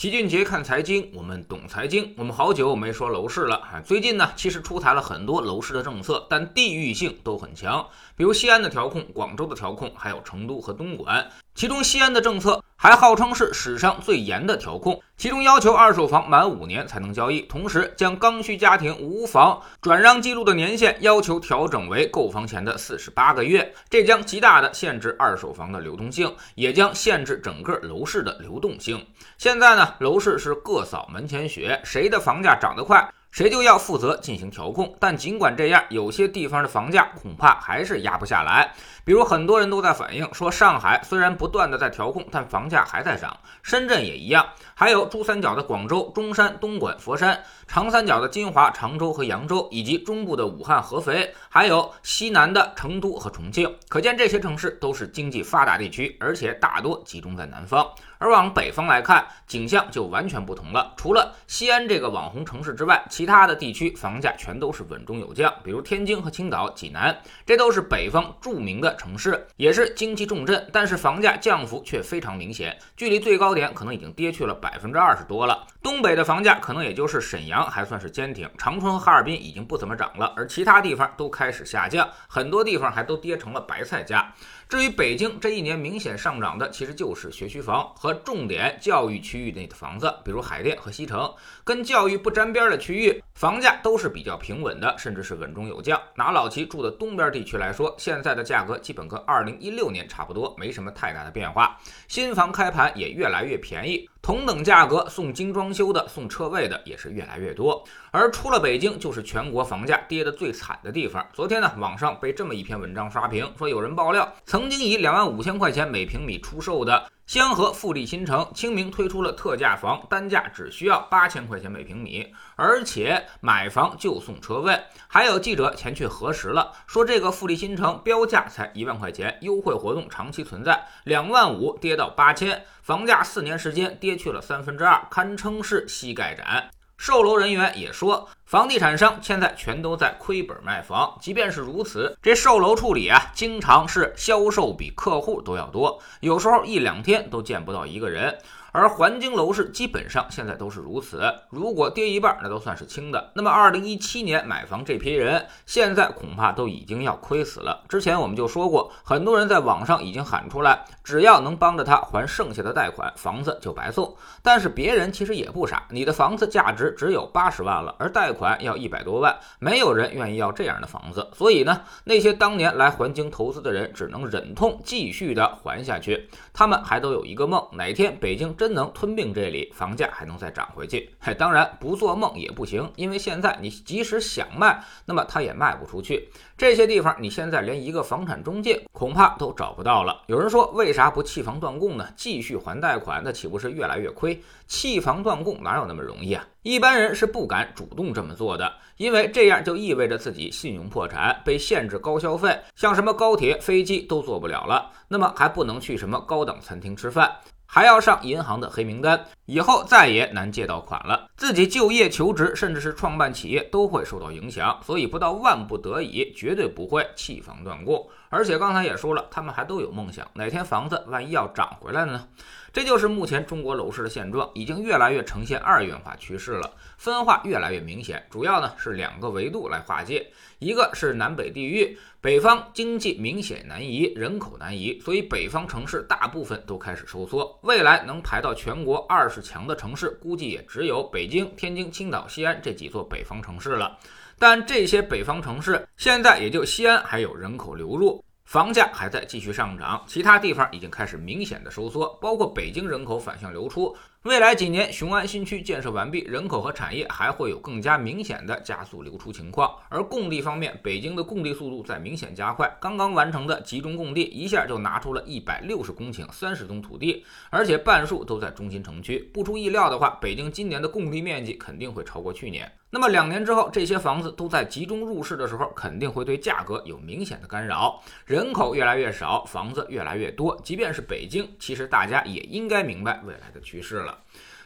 齐俊杰看财经，我们懂财经。我们好久没说楼市了啊。最近呢，其实出台了很多楼市的政策，但地域性都很强。比如西安的调控、广州的调控，还有成都和东莞。其中西安的政策还号称是史上最严的调控，其中要求二手房满五年才能交易，同时将刚需家庭无房转让记录的年限要求调整为购房前的四十八个月，这将极大的限制二手房的流动性，也将限制整个楼市的流动性。现在呢，楼市是各扫门前雪，谁的房价涨得快？谁就要负责进行调控，但尽管这样，有些地方的房价恐怕还是压不下来。比如很多人都在反映说，上海虽然不断的在调控，但房价还在涨，深圳也一样，还有珠三角的广州、中山、东莞、佛山，长三角的金华、常州和扬州，以及中部的武汉、合肥，还有西南的成都和重庆。可见这些城市都是经济发达地区，而且大多集中在南方。而往北方来看，景象就完全不同了。除了西安这个网红城市之外，其他的地区房价全都是稳中有降。比如天津和青岛、济南，这都是北方著名的城市，也是经济重镇，但是房价降幅却非常明显，距离最高点可能已经跌去了百分之二十多了。东北的房价可能也就是沈阳还算是坚挺，长春和哈尔滨已经不怎么涨了，而其他地方都开始下降，很多地方还都跌成了白菜价。至于北京这一年明显上涨的，其实就是学区房和重点教育区域内的房子，比如海淀和西城，跟教育不沾边的区域，房价都是比较平稳的，甚至是稳中有降。拿老齐住的东边地区来说，现在的价格基本跟二零一六年差不多，没什么太大的变化。新房开盘也越来越便宜。同等价格送精装修的、送车位的也是越来越多，而出了北京就是全国房价跌得最惨的地方。昨天呢，网上被这么一篇文章刷屏，说有人爆料，曾经以两万五千块钱每平米出售的。香河富力新城清明推出了特价房，单价只需要八千块钱每平米，而且买房就送车位。还有记者前去核实了，说这个富力新城标价才一万块钱，优惠活动长期存在，两万五跌到八千，房价四年时间跌去了三分之二，堪称是膝盖斩。售楼人员也说，房地产商现在全都在亏本卖房。即便是如此，这售楼处理啊，经常是销售比客户都要多，有时候一两天都见不到一个人。而环京楼市基本上现在都是如此，如果跌一半，那都算是轻的。那么，二零一七年买房这批人，现在恐怕都已经要亏死了。之前我们就说过，很多人在网上已经喊出来，只要能帮着他还剩下的贷款，房子就白送。但是别人其实也不傻，你的房子价值只有八十万了，而贷款要一百多万，没有人愿意要这样的房子。所以呢，那些当年来环京投资的人，只能忍痛继续的还下去。他们还都有一个梦，哪天北京。真能吞并这里，房价还能再涨回去。嘿，当然不做梦也不行，因为现在你即使想卖，那么它也卖不出去。这些地方你现在连一个房产中介恐怕都找不到了。有人说，为啥不弃房断供呢？继续还贷款，那岂不是越来越亏？弃房断供哪有那么容易啊？一般人是不敢主动这么做的，因为这样就意味着自己信用破产，被限制高消费，像什么高铁、飞机都坐不了了，那么还不能去什么高档餐厅吃饭。还要上银行的黑名单，以后再也难借到款了。自己就业、求职，甚至是创办企业都会受到影响，所以不到万不得已，绝对不会弃房断供。而且刚才也说了，他们还都有梦想，哪天房子万一要涨回来了呢？这就是目前中国楼市的现状，已经越来越呈现二元化趋势了，分化越来越明显。主要呢是两个维度来划界，一个是南北地域，北方经济明显南移，人口南移，所以北方城市大部分都开始收缩。未来能排到全国二十强的城市，估计也只有北京、天津、青岛、西安这几座北方城市了。但这些北方城市现在也就西安还有人口流入。房价还在继续上涨，其他地方已经开始明显的收缩，包括北京人口反向流出。未来几年，雄安新区建设完毕，人口和产业还会有更加明显的加速流出情况。而供地方面，北京的供地速度在明显加快，刚刚完成的集中供地一下就拿出了一百六十公顷三十宗土地，而且半数都在中心城区。不出意料的话，北京今年的供地面积肯定会超过去年。那么两年之后，这些房子都在集中入市的时候，肯定会对价格有明显的干扰。人口越来越少，房子越来越多，即便是北京，其实大家也应该明白未来的趋势了。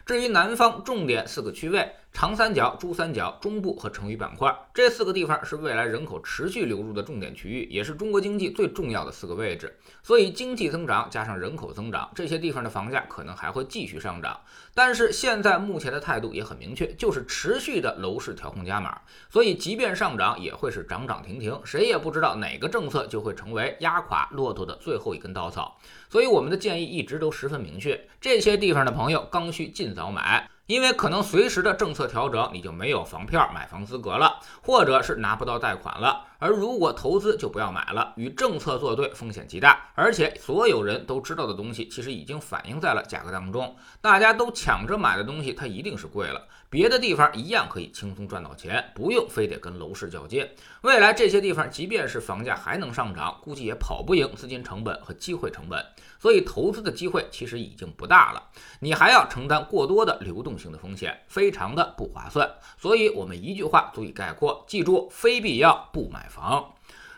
至于南方重点四个区位，长三角、珠三角、中部和成渝板块这四个地方是未来人口持续流入的重点区域，也是中国经济最重要的四个位置。所以，经济增长加上人口增长，这些地方的房价可能还会继续上涨。但是，现在目前的态度也很明确，就是持续的楼市调控加码。所以，即便上涨，也会是涨涨停停，谁也不知道哪个政策就会成为压垮骆驼的最后一根稻草。所以，我们的建议一直都十分明确：这些地方的朋友刚需尽早买。因为可能随时的政策调整，你就没有房票买房资格了，或者是拿不到贷款了。而如果投资就不要买了，与政策作对风险极大。而且所有人都知道的东西，其实已经反映在了价格当中。大家都抢着买的东西，它一定是贵了。别的地方一样可以轻松赚到钱，不用非得跟楼市较劲。未来这些地方，即便是房价还能上涨，估计也跑不赢资金成本和机会成本。所以投资的机会其实已经不大了，你还要承担过多的流动性的风险，非常的不划算。所以，我们一句话足以概括：记住，非必要不买房。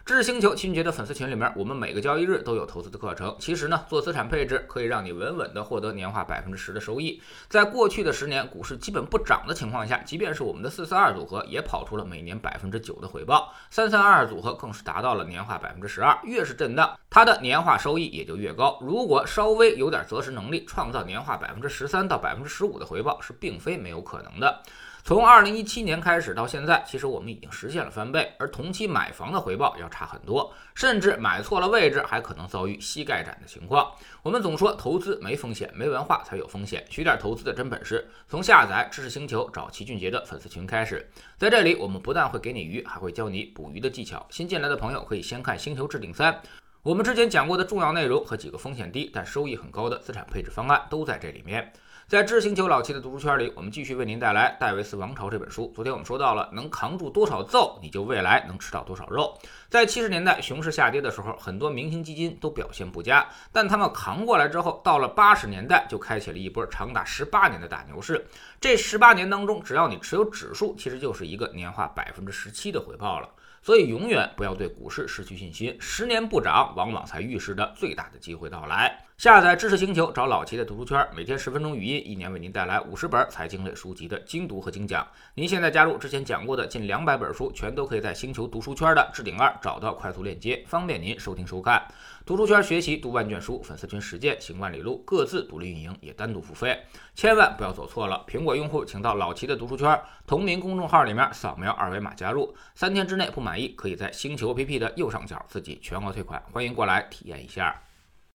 知识星球秦杰的粉丝群里面，我们每个交易日都有投资的课程。其实呢，做资产配置可以让你稳稳的获得年化百分之十的收益。在过去的十年股市基本不涨的情况下，即便是我们的四四二组合也跑出了每年百分之九的回报，三三二二组合更是达到了年化百分之十二。越是震荡，它的年化收益也就越高。如果稍微有点择时能力，创造年化百分之十三到百分之十五的回报是并非没有可能的。从二零一七年开始到现在，其实我们已经实现了翻倍，而同期买房的回报要差很多，甚至买错了位置还可能遭遇膝盖斩的情况。我们总说投资没风险，没文化才有风险，学点投资的真本事，从下载知识星球找齐俊杰的粉丝群开始。在这里，我们不但会给你鱼，还会教你捕鱼的技巧。新进来的朋友可以先看《星球置顶三》，我们之前讲过的重要内容和几个风险低但收益很高的资产配置方案都在这里面。在知星球老七的读书圈里，我们继续为您带来《戴维斯王朝》这本书。昨天我们说到了，能扛住多少揍，你就未来能吃到多少肉。在七十年代熊市下跌的时候，很多明星基金都表现不佳，但他们扛过来之后，到了八十年代就开启了一波长达十八年的大牛市。这十八年当中，只要你持有指数，其实就是一个年化百分之十七的回报了。所以永远不要对股市失去信心，十年不涨，往往才预示着最大的机会到来。下载知识星球，找老齐的读书圈，每天十分钟语音，一年为您带来五十本财经类书籍的精读和精讲。您现在加入之前讲过的近两百本书，全都可以在星球读书圈的置顶二找到快速链接，方便您收听收看。读书圈学习读万卷书，粉丝群实践行万里路，各自独立运营，也单独付费，千万不要走错了。苹果用户请到老齐的读书圈同名公众号里面扫描二维码加入，三天之内不满意，可以在星球 APP 的右上角自己全额退款，欢迎过来体验一下。